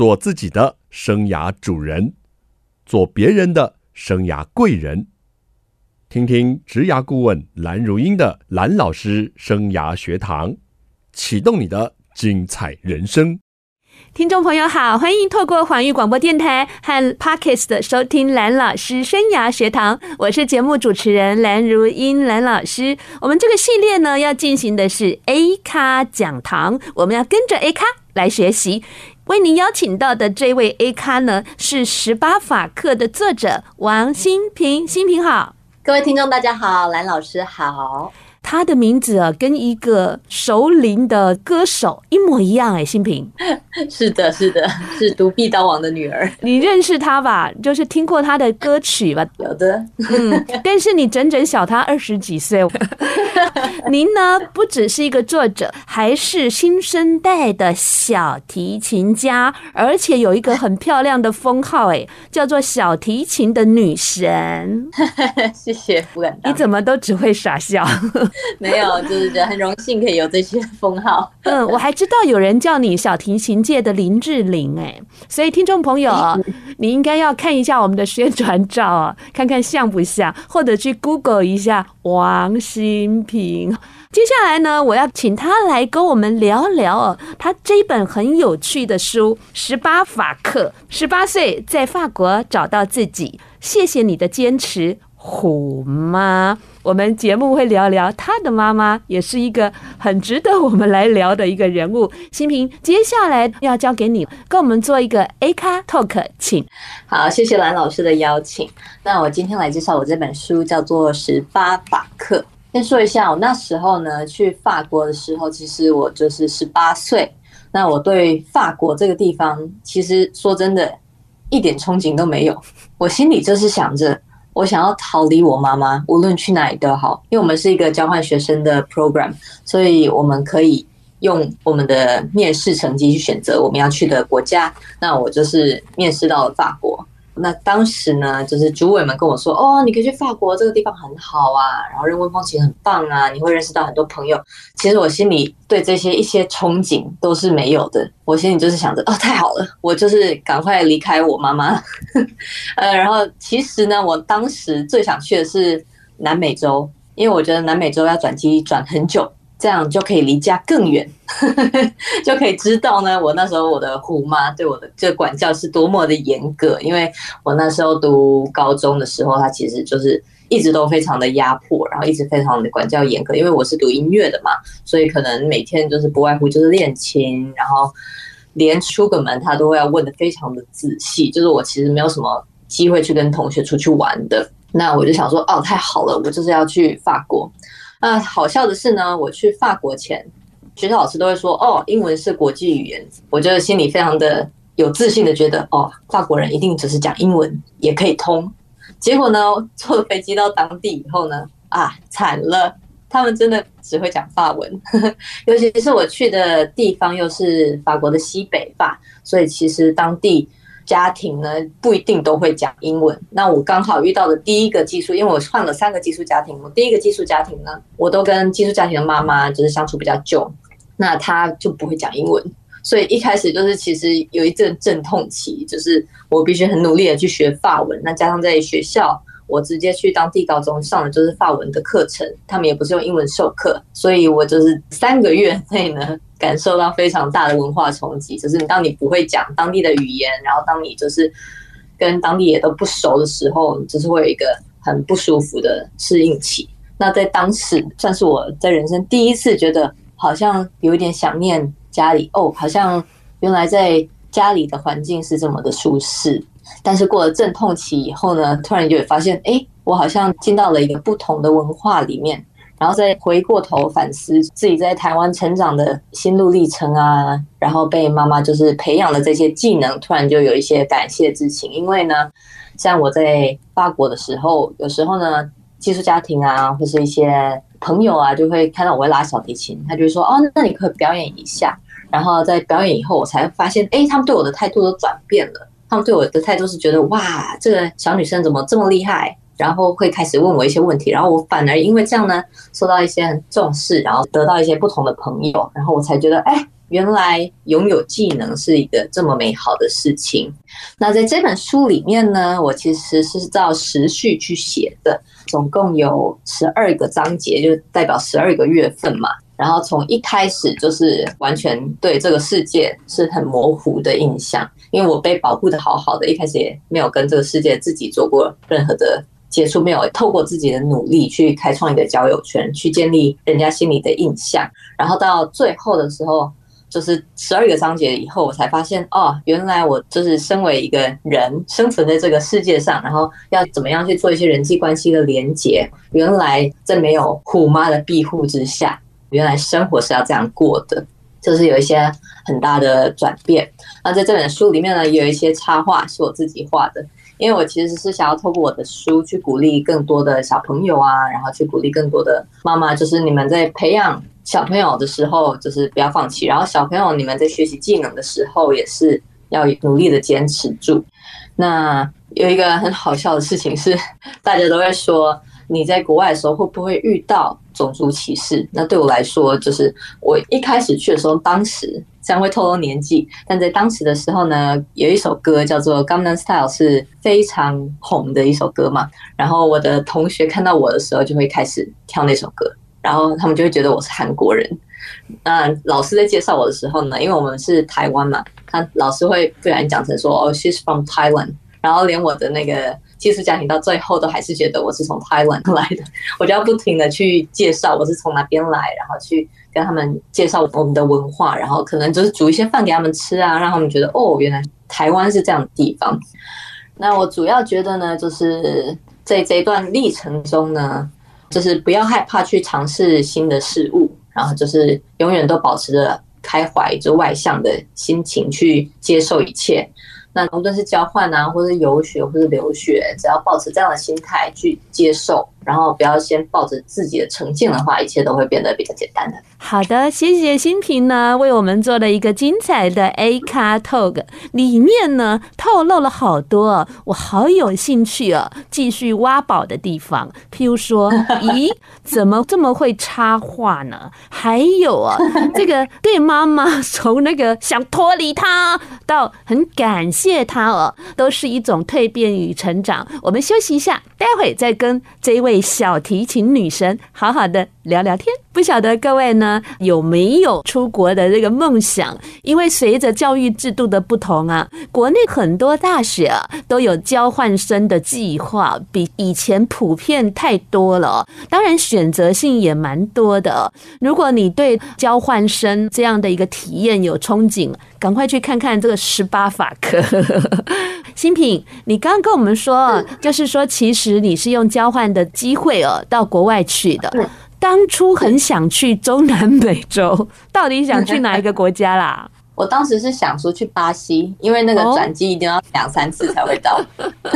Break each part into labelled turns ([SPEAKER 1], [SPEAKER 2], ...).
[SPEAKER 1] 做自己的生涯主人，做别人的生涯贵人。听听职涯顾问蓝如英的蓝老师生涯学堂，启动你的精彩人生。
[SPEAKER 2] 听众朋友好，欢迎透过环宇广播电台和 Parkes 的收听蓝老师生涯学堂，我是节目主持人蓝如英蓝老师。我们这个系列呢，要进行的是 A 咖讲堂，我们要跟着 A 咖来学习。为您邀请到的这位 A 咖呢，是十八法课的作者王新平，新平好。
[SPEAKER 3] 各位听众，大家好，蓝老师好。
[SPEAKER 2] 他的名字啊，跟一个熟龄的歌手一模一样哎，新平。
[SPEAKER 3] 是的，是的，是独臂刀王的女儿。
[SPEAKER 2] 你认识他吧？就是听过他的歌曲吧？
[SPEAKER 3] 有的。
[SPEAKER 2] 嗯，但是你整整小他二十几岁。您呢，不只是一个作者，还是新生代的小提琴家，而且有一个很漂亮的封号，哎，叫做小提琴的女神。
[SPEAKER 3] 谢谢，不敢当。
[SPEAKER 2] 你怎么都只会傻笑？
[SPEAKER 3] 没有，就是觉得很荣幸可以有这些封号。
[SPEAKER 2] 嗯，我还知道有人叫你小提琴界的林志玲，哎，所以听众朋友，你应该要看一下我们的宣传照啊，看看像不像，或者去 Google 一下王新平。接下来呢，我要请他来跟我们聊聊哦，他这一本很有趣的书《十八法克：十八岁在法国找到自己》，谢谢你的坚持，虎妈。我们节目会聊聊他的妈妈，也是一个很值得我们来聊的一个人物。新平，接下来要交给你，跟我们做一个 A 咖 Talk，请。
[SPEAKER 3] 好，谢谢蓝老师的邀请。那我今天来介绍我这本书，叫做《十八法课》。先说一下，我那时候呢去法国的时候，其实我就是十八岁。那我对法国这个地方，其实说真的，一点憧憬都没有。我心里就是想着。我想要逃离我妈妈，无论去哪里都好，因为我们是一个交换学生的 program，所以我们可以用我们的面试成绩去选择我们要去的国家。那我就是面试到了法国。那当时呢，就是主委们跟我说：“哦，你可以去法国，这个地方很好啊，然后人文风情很棒啊，你会认识到很多朋友。”其实我心里对这些一些憧憬都是没有的。我心里就是想着：“哦，太好了，我就是赶快离开我妈妈。”呃，然后其实呢，我当时最想去的是南美洲，因为我觉得南美洲要转机转很久。这样就可以离家更远，就可以知道呢。我那时候我的虎妈对我的这管教是多么的严格，因为我那时候读高中的时候，她其实就是一直都非常的压迫，然后一直非常的管教严格。因为我是读音乐的嘛，所以可能每天就是不外乎就是练琴，然后连出个门她都会要问得非常的仔细。就是我其实没有什么机会去跟同学出去玩的。那我就想说，哦，太好了，我就是要去法国。啊，好笑的是呢，我去法国前，学校老师都会说，哦，英文是国际语言。我就心里非常的有自信的觉得，哦，法国人一定只是讲英文也可以通。结果呢，坐飞机到当地以后呢，啊，惨了，他们真的只会讲法文，尤其是我去的地方又是法国的西北法，所以其实当地。家庭呢，不一定都会讲英文。那我刚好遇到的第一个寄宿，因为我换了三个寄宿家庭，我第一个寄宿家庭呢，我都跟寄宿家庭的妈妈就是相处比较久，那她就不会讲英文，所以一开始就是其实有一阵阵痛期，就是我必须很努力的去学法文。那加上在学校，我直接去当地高中上的就是法文的课程，他们也不是用英文授课，所以我就是三个月内呢。感受到非常大的文化冲击，就是当你不会讲当地的语言，然后当你就是跟当地也都不熟的时候，就是会有一个很不舒服的适应期。那在当时，算是我在人生第一次觉得好像有一点想念家里哦，好像原来在家里的环境是这么的舒适。但是过了阵痛期以后呢，突然就会发现，哎，我好像进到了一个不同的文化里面。然后再回过头反思自己在台湾成长的心路历程啊，然后被妈妈就是培养的这些技能，突然就有一些感谢之情。因为呢，像我在法国的时候，有时候呢，寄宿家庭啊，或是一些朋友啊，就会看到我会拉小提琴，他就会说：“哦，那你可以表演一下。”然后在表演以后，我才发现，哎，他们对我的态度都转变了。他们对我的态度是觉得：“哇，这个小女生怎么这么厉害？”然后会开始问我一些问题，然后我反而因为这样呢，受到一些很重视，然后得到一些不同的朋友，然后我才觉得，哎，原来拥有技能是一个这么美好的事情。那在这本书里面呢，我其实是照时序去写的，总共有十二个章节，就代表十二个月份嘛。然后从一开始就是完全对这个世界是很模糊的印象，因为我被保护的好好的，一开始也没有跟这个世界自己做过任何的接触，没有透过自己的努力去开创一个交友圈，去建立人家心里的印象。然后到最后的时候。就是十二个章节以后，我才发现哦，原来我就是身为一个人生存在这个世界上，然后要怎么样去做一些人际关系的连接。原来在没有虎妈的庇护之下，原来生活是要这样过的，就是有一些很大的转变。那在这本书里面呢，有一些插画是我自己画的，因为我其实是想要透过我的书去鼓励更多的小朋友啊，然后去鼓励更多的妈妈，就是你们在培养。小朋友的时候，就是不要放弃。然后小朋友，你们在学习技能的时候，也是要努力的坚持住。那有一个很好笑的事情是，大家都会说，你在国外的时候会不会遇到种族歧视？那对我来说，就是我一开始去的时候，当时虽然会透露年纪，但在当时的时候呢，有一首歌叫做《江南 Style》，是非常红的一首歌嘛。然后我的同学看到我的时候，就会开始跳那首歌。然后他们就会觉得我是韩国人。那老师在介绍我的时候呢，因为我们是台湾嘛，他老师会不然讲成说哦，she's from Thailand。然后连我的那个寄宿家庭到最后都还是觉得我是从台湾来的。我就要不停的去介绍我是从哪边来，然后去跟他们介绍我们的文化，然后可能就是煮一些饭给他们吃啊，让他们觉得哦，原来台湾是这样的地方。那我主要觉得呢，就是在这一段历程中呢。就是不要害怕去尝试新的事物，然后就是永远都保持着开怀就外向的心情去接受一切。那无论是交换啊，或者游学，或者留学，只要保持这样的心态去接受。然后不要先抱着自己的成见的话，一切都会变得比较简单的。
[SPEAKER 2] 好的，谢谢新平呢，为我们做了一个精彩的 A 卡 Talk，里面呢透露了好多我好有兴趣哦，继续挖宝的地方。譬如说，咦，怎么这么会插画呢？还有啊，这个对妈妈从那个想脱离她到很感谢她哦，都是一种蜕变与成长。我们休息一下，待会再跟这一位。小提琴女神，好好的聊聊天。不晓得各位呢有没有出国的这个梦想？因为随着教育制度的不同啊，国内很多大学啊都有交换生的计划，比以前普遍太多了。当然选择性也蛮多的。如果你对交换生这样的一个体验有憧憬，赶快去看看这个十八法科 新品，你刚刚跟我们说，就是说其实你是用交换的机会哦到国外去的。当初很想去中南美洲，到底想去哪一个国家啦？
[SPEAKER 3] 我当时是想说去巴西，因为那个转机一定要两三次才会到。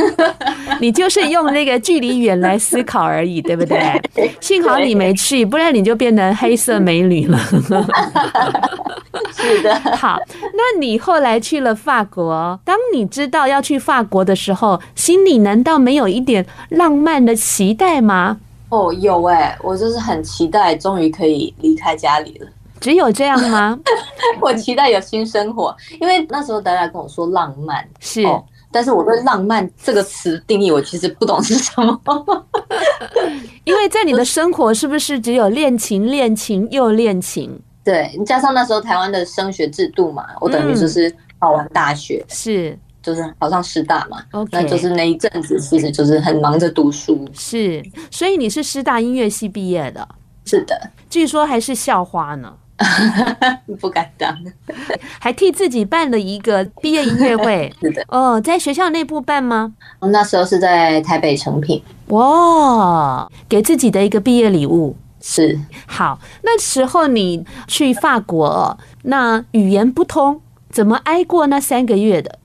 [SPEAKER 2] 你就是用那个距离远来思考而已，对不对？幸好你没去，不然你就变成黑色美女了。
[SPEAKER 3] 是的。
[SPEAKER 2] 好，那你后来去了法国，当你知道要去法国的时候，心里难道没有一点浪漫的期待吗？
[SPEAKER 3] 哦，有哎、欸，我就是很期待，终于可以离开家里了。
[SPEAKER 2] 只有这样吗？
[SPEAKER 3] 我期待有新生活，因为那时候大家跟我说浪漫
[SPEAKER 2] 是、
[SPEAKER 3] 哦，但是我对浪漫这个词定义，我其实不懂是什么。
[SPEAKER 2] 因为在你的生活是不是只有恋情、恋情又恋情？
[SPEAKER 3] 对，加上那时候台湾的升学制度嘛，我等于就是考完大学、
[SPEAKER 2] 嗯、是。
[SPEAKER 3] 就是考上师大嘛
[SPEAKER 2] ，okay,
[SPEAKER 3] 那就是那一阵子，其实就是很忙着读书。
[SPEAKER 2] 是，所以你是师大音乐系毕业的？
[SPEAKER 3] 是的，
[SPEAKER 2] 据说还是校花呢，
[SPEAKER 3] 不敢当，
[SPEAKER 2] 还替自己办了一个毕业音乐会。
[SPEAKER 3] 是的，
[SPEAKER 2] 哦，在学校内部办吗？
[SPEAKER 3] 那时候是在台北成品。
[SPEAKER 2] 哇，给自己的一个毕业礼物。
[SPEAKER 3] 是，
[SPEAKER 2] 好，那时候你去法国，那语言不通，怎么挨过那三个月的？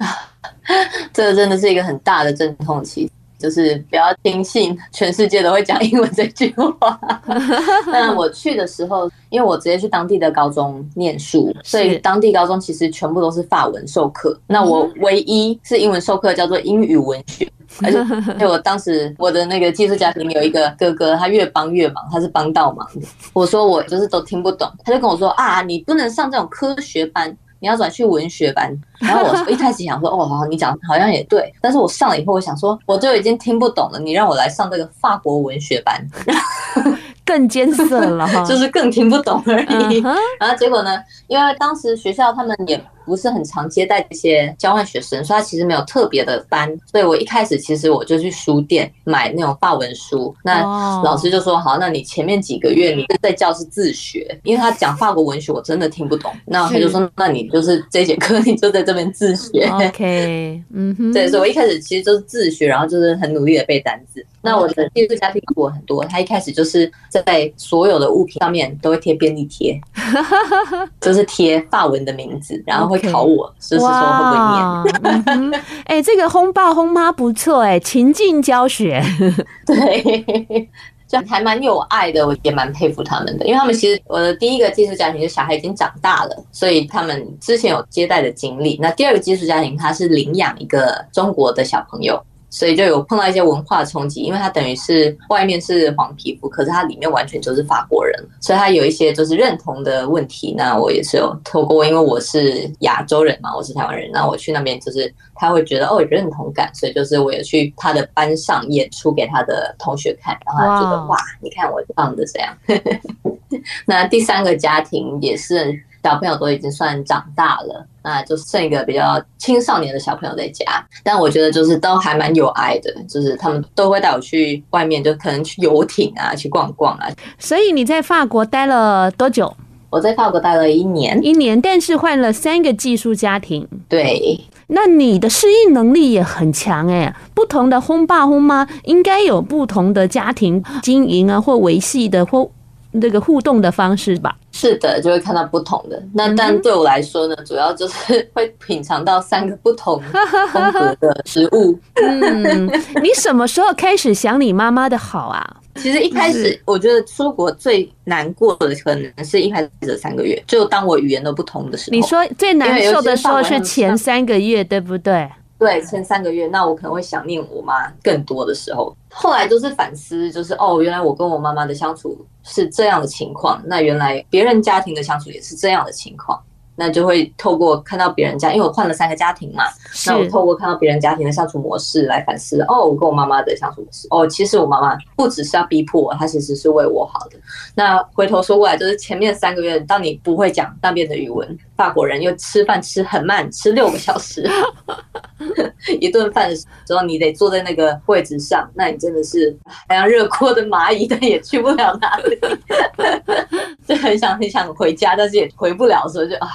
[SPEAKER 3] 这个真的是一个很大的阵痛期，就是不要听信全世界都会讲英文这句话。那我去的时候，因为我直接去当地的高中念书，所以当地高中其实全部都是法文授课。那我唯一是英文授课，叫做英语文学。而且，而且我当时我的那个寄宿家庭有一个哥哥，他越帮越忙，他是帮倒忙的。我说我就是都听不懂，他就跟我说啊，你不能上这种科学班，你要转去文学班。然后我一开始想说，哦，好，你讲好像也对。但是我上了以后，我想说，我就已经听不懂了，你让我来上这个法国文学班。
[SPEAKER 2] 更艰涩了哈，
[SPEAKER 3] 就是更听不懂而已。然后结果呢？因为当时学校他们也不是很常接待这些交换学生，所以他其实没有特别的班。所以我一开始其实我就去书店买那种法文书。那老师就说：“好，那你前面几个月你在教室自学，因为他讲法国文学我真的听不懂。”那他就说：“那你就是这节课你就在这边自学。”
[SPEAKER 2] OK，嗯哼，
[SPEAKER 3] 对，所以我一开始其实就是自学，然后就是很努力的背单词。那我的寄宿家庭我很多，他一开始就是在所有的物品上面都会贴便利贴，就是贴法文的名字，然后会考我，就是说会不会念。
[SPEAKER 2] 哎、欸，这个轰爸轰妈不错哎，情境教学，
[SPEAKER 3] 对，就还蛮有爱的，我也蛮佩服他们的，因为他们其实我的第一个寄宿家庭就小孩已经长大了，所以他们之前有接待的经历。那第二个寄宿家庭他是领养一个中国的小朋友。所以就有碰到一些文化冲击，因为他等于是外面是黄皮肤，可是他里面完全就是法国人，所以他有一些就是认同的问题。那我也是有透过，因为我是亚洲人嘛，我是台湾人，那我去那边就是他会觉得哦有认同感，所以就是我也去他的班上演出给他的同学看，然后他觉得哇，你看我唱的这样。那第三个家庭也是小朋友都已经算长大了。那就剩一个比较青少年的小朋友在家，但我觉得就是都还蛮有爱的，就是他们都会带我去外面，就可能去游艇啊，去逛逛啊。
[SPEAKER 2] 所以你在法国待了多久？
[SPEAKER 3] 我在法国待了一年，
[SPEAKER 2] 一年，但是换了三个寄宿家庭。
[SPEAKER 3] 对，
[SPEAKER 2] 那你的适应能力也很强哎。不同的轰爸轰妈应该有不同的家庭经营啊，或维系的或。那个互动的方式吧，
[SPEAKER 3] 是的，就会看到不同的。那但对我来说呢，主要就是会品尝到三个不同风格的食物。
[SPEAKER 2] 嗯，你什么时候开始想你妈妈的好啊？
[SPEAKER 3] 其实一开始我觉得出国最难过的可能是一开始的三个月，就当我语言都不通的时候。
[SPEAKER 2] 你说最难受的时候是前三个月，对不对？
[SPEAKER 3] 对，前三个月，那我可能会想念我妈更多的时候。后来就是反思，就是哦，原来我跟我妈妈的相处是这样的情况，那原来别人家庭的相处也是这样的情况。那就会透过看到别人家，因为我换了三个家庭嘛，那我透过看到别人家庭的相处模式来反思。哦，我跟我妈妈的相处模式，哦，其实我妈妈不只是要逼迫我，她其实是为我好的。那回头说过来，就是前面三个月，当你不会讲那边的语文，法国人又吃饭吃很慢，吃六个小时，一顿饭的时候你得坐在那个位置上，那你真的是好像热锅的蚂蚁，但也去不了哪里，就很想很想回家，但是也回不了，所以就啊。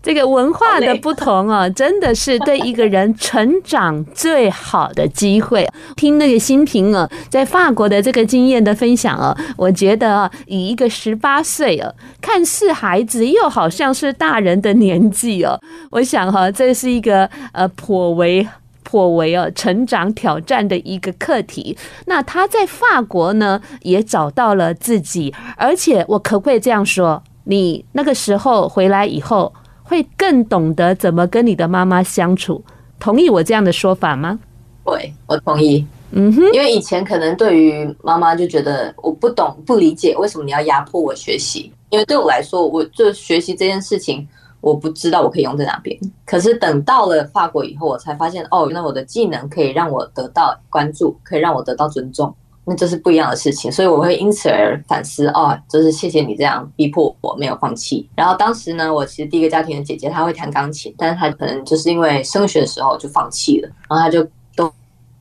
[SPEAKER 2] 这个文化的不同啊，真的是对一个人成长最好的机会。听那个新平啊，在法国的这个经验的分享啊，我觉得啊，以一个十八岁啊，看似孩子又好像是大人的年纪哦，我想哈，这是一个呃颇为颇为啊成长挑战的一个课题。那他在法国呢，也找到了自己，而且我可不可以这样说，你那个时候回来以后，会更懂得怎么跟你的妈妈相处，同意我这样的说法吗？
[SPEAKER 3] 对，我同意。嗯哼，因为以前可能对于妈妈就觉得我不懂、不理解，为什么你要压迫我学习？因为对我来说，我就学习这件事情，我不知道我可以用在哪边。可是等到了法国以后，我才发现，哦，那我的技能可以让我得到关注，可以让我得到尊重。那这是不一样的事情，所以我会因此而反思哦，就是谢谢你这样逼迫我没有放弃。然后当时呢，我其实第一个家庭的姐姐她会弹钢琴，但是她可能就是因为升学的时候就放弃了，然后她就都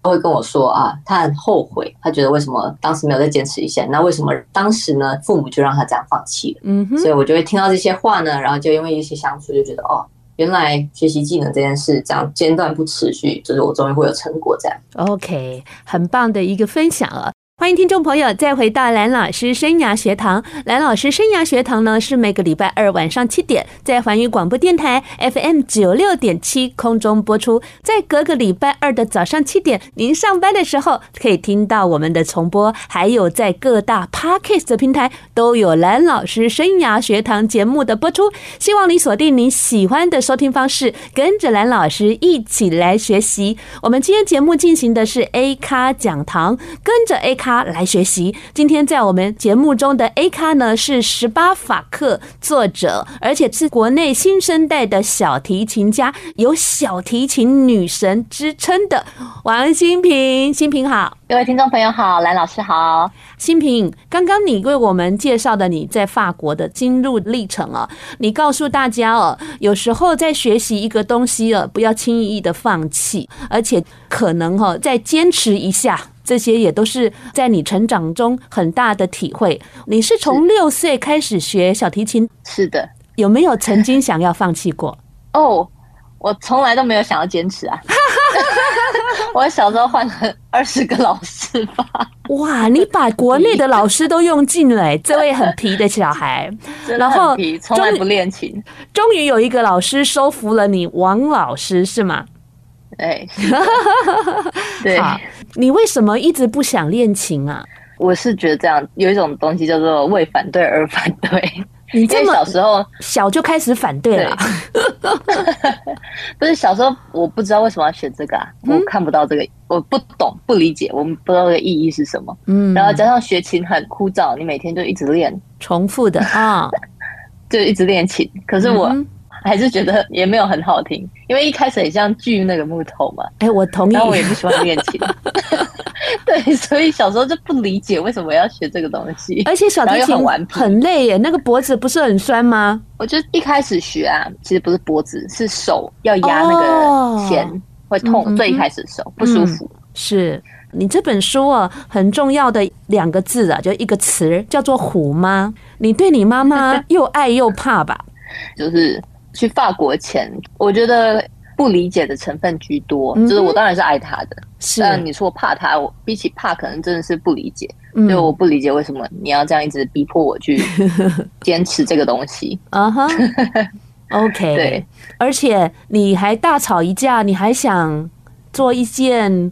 [SPEAKER 3] 都会跟我说啊，她很后悔，她觉得为什么当时没有再坚持一下？那为什么当时呢，父母就让她这样放弃了？嗯哼，所以我就会听到这些话呢，然后就因为一些相处就觉得哦。原来学习技能这件事这样间断不持续，就是我终于会有成果这样。
[SPEAKER 2] OK，很棒的一个分享啊。欢迎听众朋友再回到蓝老师生涯学堂。蓝老师生涯学堂呢，是每个礼拜二晚上七点在环宇广播电台 FM 九六点七空中播出。在隔个礼拜二的早上七点，您上班的时候可以听到我们的重播，还有在各大 Podcast 平台都有蓝老师生涯学堂节目的播出。希望你锁定你喜欢的收听方式，跟着蓝老师一起来学习。我们今天节目进行的是 A 咖讲堂，跟着 A 咖。咖来学习。今天在我们节目中的 A 咖呢，是十八法克作者，而且是国内新生代的小提琴家，有小提琴女神之称的王新平。新平好，
[SPEAKER 3] 各位听众朋友好，蓝老师好。
[SPEAKER 2] 新平，刚刚你为我们介绍的你在法国的经路历程啊，你告诉大家哦，有时候在学习一个东西啊，不要轻易的放弃，而且可能哈再坚持一下。这些也都是在你成长中很大的体会。你是从六岁开始学小提琴？
[SPEAKER 3] 是的。
[SPEAKER 2] 有没有曾经想要放弃过？
[SPEAKER 3] 哦，我从来都没有想要坚持啊。我小时候换了二十个老师吧。
[SPEAKER 2] 哇，你把国内的老师都用尽了，这位很皮的小孩。
[SPEAKER 3] 然后从来不练琴，
[SPEAKER 2] 终于有一个老师收服了你，王老师是吗？
[SPEAKER 3] 哎，对。
[SPEAKER 2] 你为什么一直不想练琴啊？
[SPEAKER 3] 我是觉得这样有一种东西叫做为反对而反对。你这么小时候
[SPEAKER 2] 小就开始反对了？
[SPEAKER 3] 不是小时候我不知道为什么要选这个啊，我看不到这个，我不懂不理解，我们不知道这个意义是什么。嗯，然后加上学琴很枯燥，你每天就一直练
[SPEAKER 2] 重复的啊，
[SPEAKER 3] 就一直练琴。可是我。还是觉得也没有很好听，因为一开始很像锯那个木头嘛。
[SPEAKER 2] 哎、欸，我同意。
[SPEAKER 3] 然后我也不喜欢练琴，对，所以小时候就不理解为什么要学这个东西。
[SPEAKER 2] 而且小提琴很累耶，那个脖子不是很酸吗？
[SPEAKER 3] 我就一开始学啊，其实不是脖子，是手要压那个弦、哦、会痛。最一开始手不舒服。
[SPEAKER 2] 嗯、是你这本书啊，很重要的两个字啊，就一个词叫做“虎妈”。你对你妈妈 又爱又怕吧？
[SPEAKER 3] 就是。去法国前，我觉得不理解的成分居多。嗯、就是我当然是爱他的，是但你说怕他，我比起怕，可能真的是不理解。嗯、就我不理解为什么你要这样一直逼迫我去 坚持这个东西。啊哈，
[SPEAKER 2] OK，对，而且你还大吵一架，你还想做一件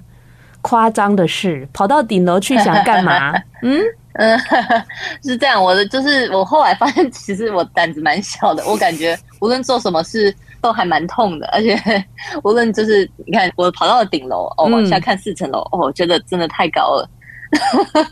[SPEAKER 2] 夸张的事，跑到顶楼去想干嘛？嗯。
[SPEAKER 3] 嗯，是这样。我的就是，我后来发现，其实我胆子蛮小的。我感觉无论做什么事都还蛮痛的，而且 无论就是你看，我跑到了顶楼，哦，往下看四层楼，哦，我觉得真的太高了。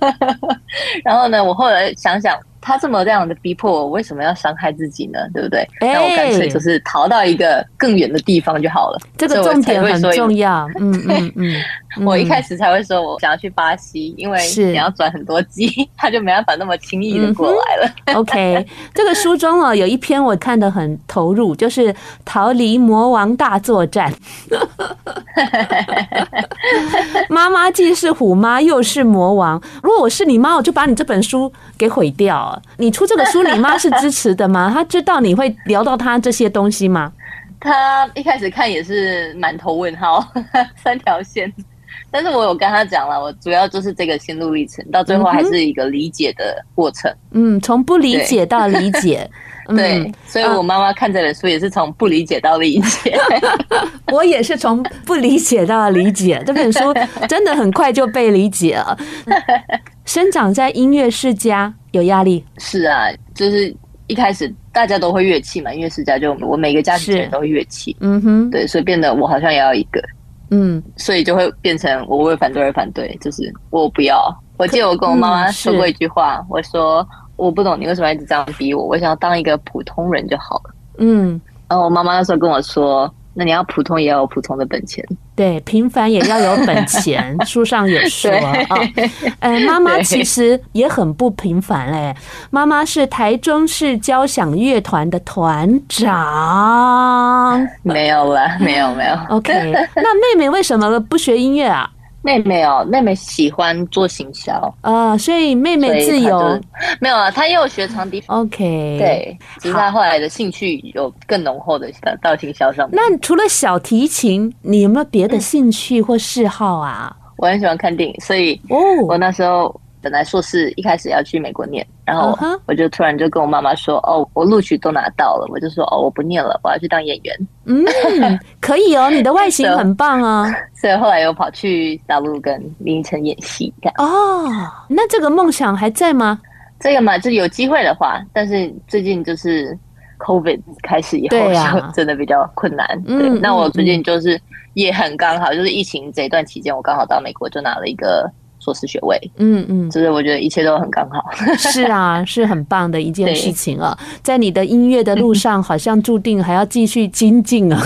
[SPEAKER 3] 然后呢，我后来想想。他这么这样的逼迫我，为什么要伤害自己呢？对不对？那我干脆就是逃到一个更远的地方就好了。
[SPEAKER 2] 这个重点很重要。嗯 嗯嗯，
[SPEAKER 3] 我一开始才会说我想要去巴西，因为你要转很多机，他就没办法那么轻易的过来了。
[SPEAKER 2] 嗯、OK，这个书中哦有一篇我看的很投入，就是逃离魔王大作战。妈妈既是虎妈又是魔王，如果我是你妈，我就把你这本书给毁掉。你出这个书，你妈是支持的吗？她知道你会聊到她这些东西吗？
[SPEAKER 3] 她一开始看也是满头问号，三条线。但是我有跟她讲了，我主要就是这个心路历程，到最后还是一个理解的过程。嗯，
[SPEAKER 2] 从不理解到理解。
[SPEAKER 3] 对，嗯、所以我妈妈看这本书也是从不理解到理解。
[SPEAKER 2] 我也是从不理解到理解。这本书真的很快就被理解了。生长在音乐世家。有压力。
[SPEAKER 3] 是啊，就是一开始大家都会乐器嘛，音乐世家就我每个家庭都会乐器，嗯哼，对，所以变得我好像也要一个，嗯，所以就会变成我为反对而反对，就是我不要。我记得我跟我妈妈说过一句话，嗯、我说我不懂你为什么一直这样逼我，我想要当一个普通人就好了，嗯，然后我妈妈那时候跟我说。那你要普通也要有普通的本钱，
[SPEAKER 2] 对，平凡也要有本钱。书上有说啊，呃，妈妈其实也很不平凡哎，妈妈是台中市交响乐团的团长。
[SPEAKER 3] 没有了，没有没有。
[SPEAKER 2] OK，那妹妹为什么不学音乐啊？
[SPEAKER 3] 妹妹哦，妹妹喜欢做行销
[SPEAKER 2] 啊，所以妹妹自由
[SPEAKER 3] 没有啊，她又学长笛。
[SPEAKER 2] OK，
[SPEAKER 3] 对，其实她后来的兴趣有更浓厚的到行销上面。
[SPEAKER 2] 那除了小提琴，你有没有别的兴趣或嗜好啊？
[SPEAKER 3] 我很喜欢看电影，所以哦，我那时候本来硕士一开始要去美国念，然后我就突然就跟我妈妈说：“哦，我录取都拿到了。”我就说：“哦，我不念了，我要去当演员。”
[SPEAKER 2] 嗯，可以哦，你的外形很棒啊。
[SPEAKER 3] 所以后来又跑去大陆跟林依晨演戏。
[SPEAKER 2] 哦，那这个梦想还在吗？
[SPEAKER 3] 这个嘛，就有机会的话，但是最近就是 COVID 开始以后，啊、真的比较困难。对，嗯、那我最近就是也很刚好，就是疫情这一段期间，我刚好到美国就拿了一个。硕士学位，嗯嗯，就是我觉得一切都很刚好。
[SPEAKER 2] 是啊，是很棒的一件事情啊，在你的音乐的路上，好像注定还要继续精进啊。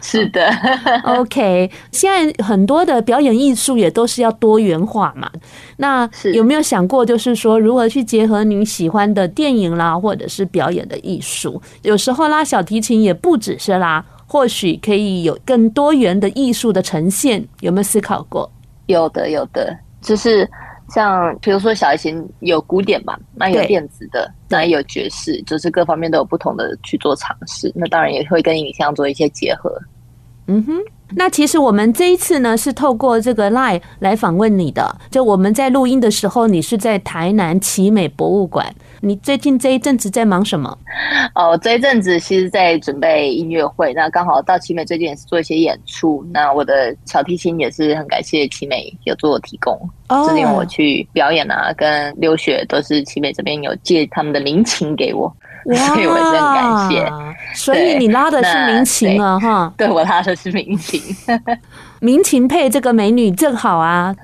[SPEAKER 3] 是的，
[SPEAKER 2] OK。现在很多的表演艺术也都是要多元化嘛。那有没有想过，就是说如何去结合你喜欢的电影啦，或者是表演的艺术？有时候拉小提琴也不只是拉，或许可以有更多元的艺术的呈现。有没有思考过？
[SPEAKER 3] 有的，有的。就是像比如说小提琴有古典嘛，那有电子的，那也有爵士，就是各方面都有不同的去做尝试。那当然也会跟影像做一些结合。
[SPEAKER 2] 嗯哼，那其实我们这一次呢是透过这个 Line 来访问你的。就我们在录音的时候，你是在台南奇美博物馆。你最近这一阵子在忙什么？
[SPEAKER 3] 哦，这一阵子其实在准备音乐会，那刚好到奇美最近也是做一些演出。那我的小提琴也是很感谢奇美有做提供，最近我去表演啊，跟留学都是奇美这边有借他们的民琴给我，哇 所以我也是很感谢。
[SPEAKER 2] 所以你拉的是民情啊，哈？
[SPEAKER 3] 对，我拉的是民情。
[SPEAKER 2] 民情配这个美女正好啊，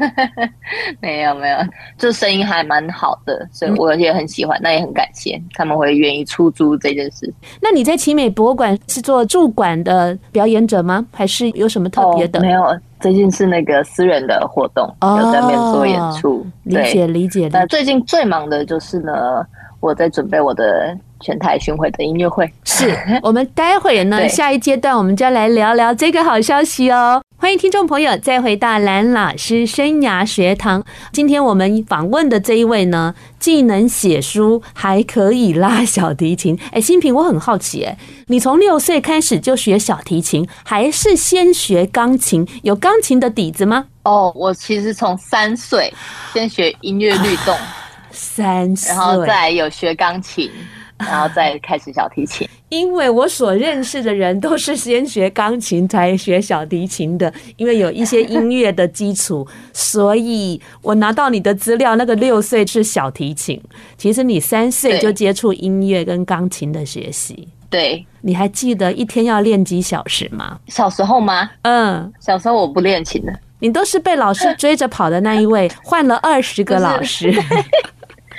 [SPEAKER 3] 没有没有，这声音还蛮好的，所以我也很喜欢，那也很感谢他们会愿意出租这件事。
[SPEAKER 2] 那你在奇美博物馆是做驻馆的表演者吗？还是有什么特别的？
[SPEAKER 3] 哦，没有，最近是那个私人的活动，有在那边做演出。
[SPEAKER 2] 哦，理解理解。
[SPEAKER 3] 那最近最忙的就是呢，我在准备我的全台巡回的音乐会。
[SPEAKER 2] 是 我们待会儿呢，下一阶段我们就要来聊聊这个好消息哦。欢迎听众朋友再回到蓝老师生涯学堂。今天我们访问的这一位呢，既能写书，还可以拉小提琴。哎，新平，我很好奇，哎，你从六岁开始就学小提琴，还是先学钢琴？有钢琴的底子吗？
[SPEAKER 3] 哦，我其实从三岁先学音乐律动，
[SPEAKER 2] 三岁，
[SPEAKER 3] 然后再有学钢琴。然后再开始小提琴，
[SPEAKER 2] 因为我所认识的人都是先学钢琴才学小提琴的，因为有一些音乐的基础，所以我拿到你的资料，那个六岁是小提琴，其实你三岁就接触音乐跟钢琴的学习。
[SPEAKER 3] 对，
[SPEAKER 2] 你还记得一天要练几小时吗？
[SPEAKER 3] 小时候吗？
[SPEAKER 2] 嗯，
[SPEAKER 3] 小时候我不练琴的，
[SPEAKER 2] 你都是被老师追着跑的那一位，换了二十个老师。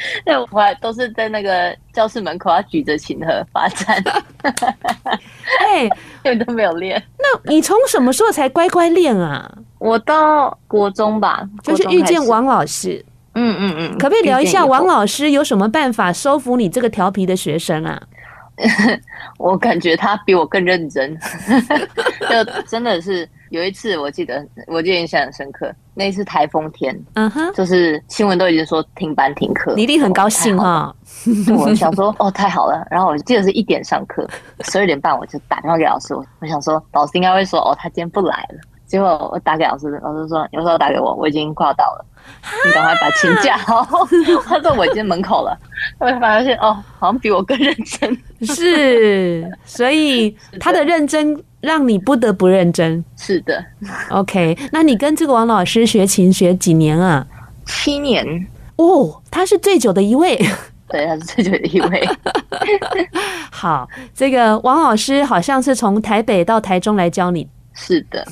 [SPEAKER 3] 那我还都是在那个教室门口要举着琴盒罚站，
[SPEAKER 2] 哎，
[SPEAKER 3] 因为都没有练。
[SPEAKER 2] 那你从什么时候才乖乖练啊？
[SPEAKER 3] 我到国中吧，
[SPEAKER 2] 就是遇见王老师。
[SPEAKER 3] 嗯嗯嗯，
[SPEAKER 2] 可不可以聊一下王老师有什么办法收服你这个调皮的学生啊？
[SPEAKER 3] 我感觉他比我更认真，就真的是。有一次，我记得，我记得印象很深刻。那一次台风天，嗯哼，就是新闻都已经说停班停课，
[SPEAKER 2] 你一定很高兴哈。
[SPEAKER 3] 我想说，哦，太好了。然后我记得是一点上课，十二点半我就打电话给老师，我我想说，老师应该会说，哦，他今天不来了。结果我打给老师，老师说，有时候打给我，我已经快要到了，你赶快把琴架好。他说我已经门口了，我发现哦，好像比我更认真。
[SPEAKER 2] 是，所以他的认真。让你不得不认真。
[SPEAKER 3] 是的
[SPEAKER 2] ，OK。那你跟这个王老师学琴学几年啊？
[SPEAKER 3] 七年。
[SPEAKER 2] 哦，他是最久的一位。
[SPEAKER 3] 对，他是最久的一位。
[SPEAKER 2] 好，这个王老师好像是从台北到台中来教你。
[SPEAKER 3] 是的。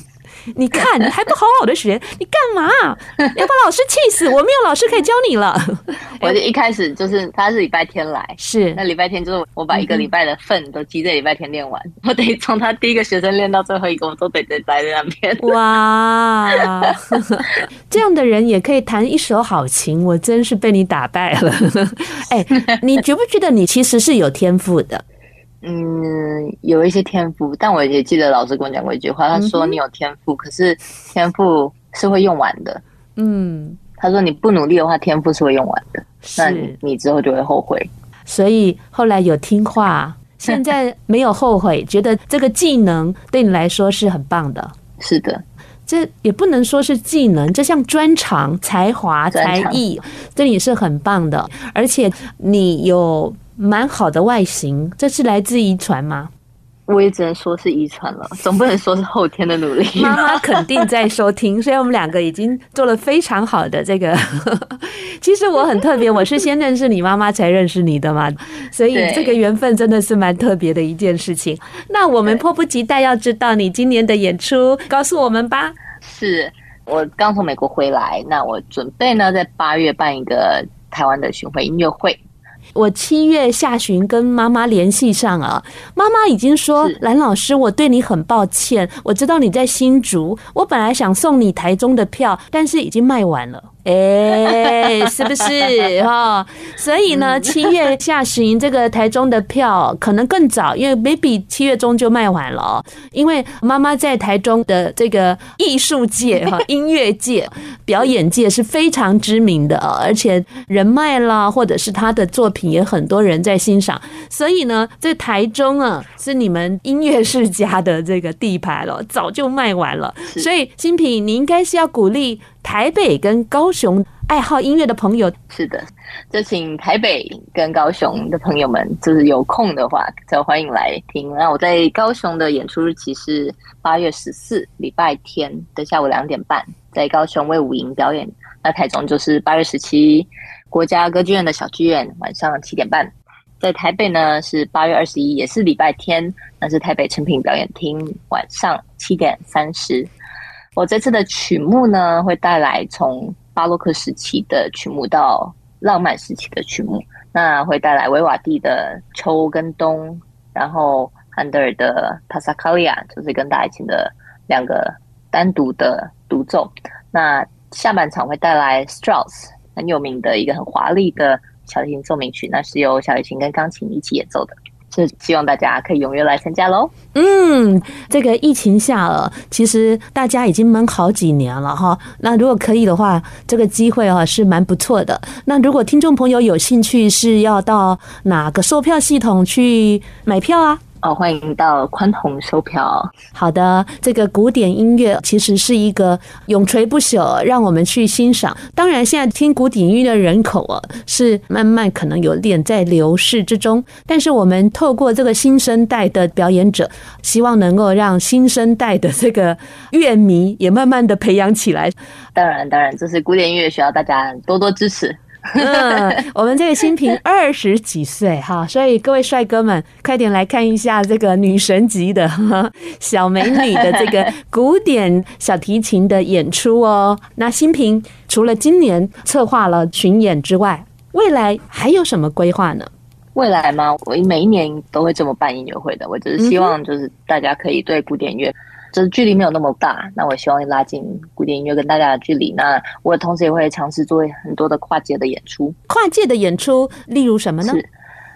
[SPEAKER 2] 你看，你还不好好的学，你干嘛？要把老师气死！我没有老师可以教你了。
[SPEAKER 3] 我就一开始就是他是礼拜天来，
[SPEAKER 2] 是
[SPEAKER 3] 那礼拜天就是我把一个礼拜的份都积在礼拜天练完，我得从他第一个学生练到最后一个，我都得得待在那边。
[SPEAKER 2] 哇，这样的人也可以弹一手好琴，我真是被你打败了。哎，你觉不觉得你其实是有天赋的？
[SPEAKER 3] 嗯，有一些天赋，但我也记得老师跟我讲过一句话，他说你有天赋，可是天赋是会用完的。嗯，他说你不努力的话，天赋是会用完的，那你，你之后就会后悔。
[SPEAKER 2] 所以后来有听话，现在没有后悔，觉得这个技能对你来说是很棒的。
[SPEAKER 3] 是的。
[SPEAKER 2] 这也不能说是技能，这像专长、才华、才艺，这也是很棒的。而且你有蛮好的外形，这是来自遗传吗？
[SPEAKER 3] 我也只能说是遗传了，总不能说是后天的努力。
[SPEAKER 2] 妈妈肯定在收听，所以我们两个已经做了非常好的这个。其实我很特别，我是先认识你妈妈才认识你的嘛，所以这个缘分真的是蛮特别的一件事情。那我们迫不及待要知道你今年的演出，告诉我们吧。
[SPEAKER 3] 是我刚从美国回来，那我准备呢在八月办一个台湾的巡回音乐会。
[SPEAKER 2] 我七月下旬跟妈妈联系上啊，妈妈已经说：“蓝老师，我对你很抱歉，我知道你在新竹，我本来想送你台中的票，但是已经卖完了。”哎，是不是哈？所以呢，七月下旬这个台中的票可能更早，因为 maybe 七月中就卖完了。因为妈妈在台中的这个艺术界哈、音乐界、表演界是非常知名的，而且人脉啦，或者是她的作品也很多人在欣赏。所以呢，在台中啊，是你们音乐世家的这个地盘了，早就卖完了。所以新品，你应该是要鼓励。台北跟高雄爱好音乐的朋友，
[SPEAKER 3] 是的，就请台北跟高雄的朋友们，就是有空的话，就欢迎来听。那我在高雄的演出日期是八月十四，礼拜天的下午两点半，在高雄卫武营表演。那台中就是八月十七，国家歌剧院的小剧院，晚上七点半。在台北呢是八月二十一，也是礼拜天，那是台北诚品表演厅，晚上七点三十。我这次的曲目呢，会带来从巴洛克时期的曲目到浪漫时期的曲目。那会带来维瓦蒂的秋跟冬，然后韩德尔的帕萨卡利亚，就是跟大提琴的两个单独的独奏。那下半场会带来 Strauss 很有名的一个很华丽的小提琴奏鸣曲，那是由小提琴跟钢琴一起演奏的。是希望大家可以踊跃来参加喽。
[SPEAKER 2] 嗯，这个疫情下了，其实大家已经闷好几年了哈。那如果可以的话，这个机会啊是蛮不错的。那如果听众朋友有兴趣，是要到哪个售票系统去买票啊？
[SPEAKER 3] 哦，欢迎到宽宏售票。
[SPEAKER 2] 好的，这个古典音乐其实是一个永垂不朽，让我们去欣赏。当然，现在听古典音乐的人口啊，是慢慢可能有点在流逝之中。但是，我们透过这个新生代的表演者，希望能够让新生代的这个乐迷也慢慢的培养起来。
[SPEAKER 3] 当然，当然，这是古典音乐需要大家多多支持。
[SPEAKER 2] 嗯，我们这个新平二十几岁哈，所以各位帅哥们，快点来看一下这个女神级的小美女的这个古典小提琴的演出哦。那新平除了今年策划了巡演之外，未来还有什么规划呢？
[SPEAKER 3] 未来吗？我每一年都会这么办音乐会的，我只是希望就是大家可以对古典乐。就是距离没有那么大，那我希望拉近古典音乐跟大家的距离。那我同时也会尝试做很多的跨界的演出。
[SPEAKER 2] 跨界的演出，例如什么呢？
[SPEAKER 3] 是，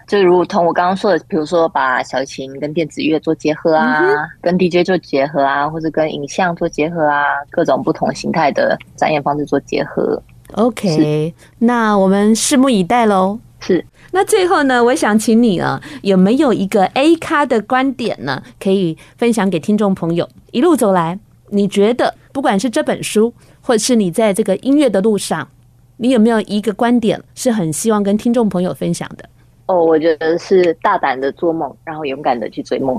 [SPEAKER 3] 就如同我刚刚说的，比如说把小提琴跟电子乐做结合啊，嗯、跟 DJ 做结合啊，或者跟影像做结合啊，各种不同形态的展演方式做结合。
[SPEAKER 2] OK，那我们拭目以待喽。
[SPEAKER 3] 是。
[SPEAKER 2] 那最后呢，我想请你啊，有没有一个 A 咖的观点呢，可以分享给听众朋友？一路走来，你觉得不管是这本书，或者是你在这个音乐的路上，你有没有一个观点是很希望跟听众朋友分享的？
[SPEAKER 3] 哦，我觉得是大胆的做梦，然后勇敢的去追梦。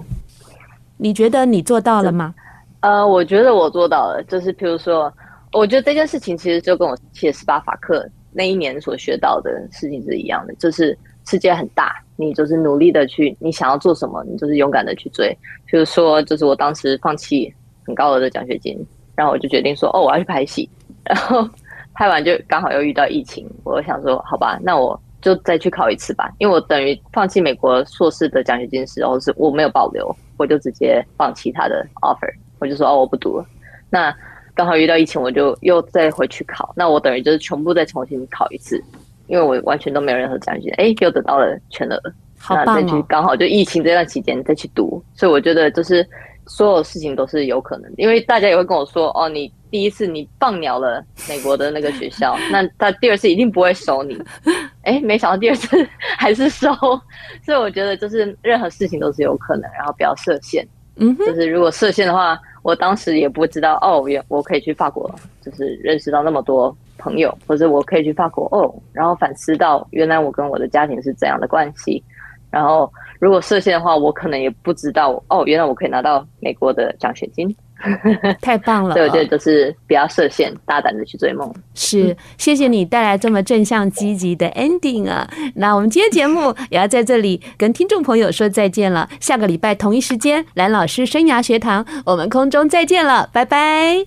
[SPEAKER 2] 你觉得你做到了吗？
[SPEAKER 3] 呃，我觉得我做到了。就是譬如说，我觉得这件事情其实就跟我写十八法课那一年所学到的事情是一样的，就是。世界很大，你就是努力的去，你想要做什么，你就是勇敢的去追。比如说，就是我当时放弃很高额的奖学金，然后我就决定说，哦，我要去拍戏。然后 拍完就刚好又遇到疫情，我想说，好吧，那我就再去考一次吧。因为我等于放弃美国硕士的奖学金时候，是我没有保留，我就直接放弃他的 offer，我就说，哦，我不读了。那刚好遇到疫情，我就又再回去考。那我等于就是全部再重新考一次。因为我完全都没有任何奖学金，哎，又得到了全额，
[SPEAKER 2] 好棒哦！
[SPEAKER 3] 那再去刚好就疫情这段期间再去读，所以我觉得就是所有事情都是有可能的。因为大家也会跟我说，哦，你第一次你放鸟了美国的那个学校，那他第二次一定不会收你。哎，没想到第二次 还是收，所以我觉得就是任何事情都是有可能，然后不要设限。嗯，就是如果设限的话，我当时也不知道哦，原我可以去法国，就是认识到那么多朋友，或者我可以去法国哦，然后反思到原来我跟我的家庭是这样的关系。然后如果设限的话，我可能也不知道哦，原来我可以拿到美国的奖学金。
[SPEAKER 2] 太棒了！
[SPEAKER 3] 对，对，就是不要设限，大胆的去追梦。
[SPEAKER 2] 是，谢谢你带来这么正向积极的 ending 啊！那我们今天节目 也要在这里跟听众朋友说再见了。下个礼拜同一时间，蓝老师生涯学堂，我们空中再见了，拜拜。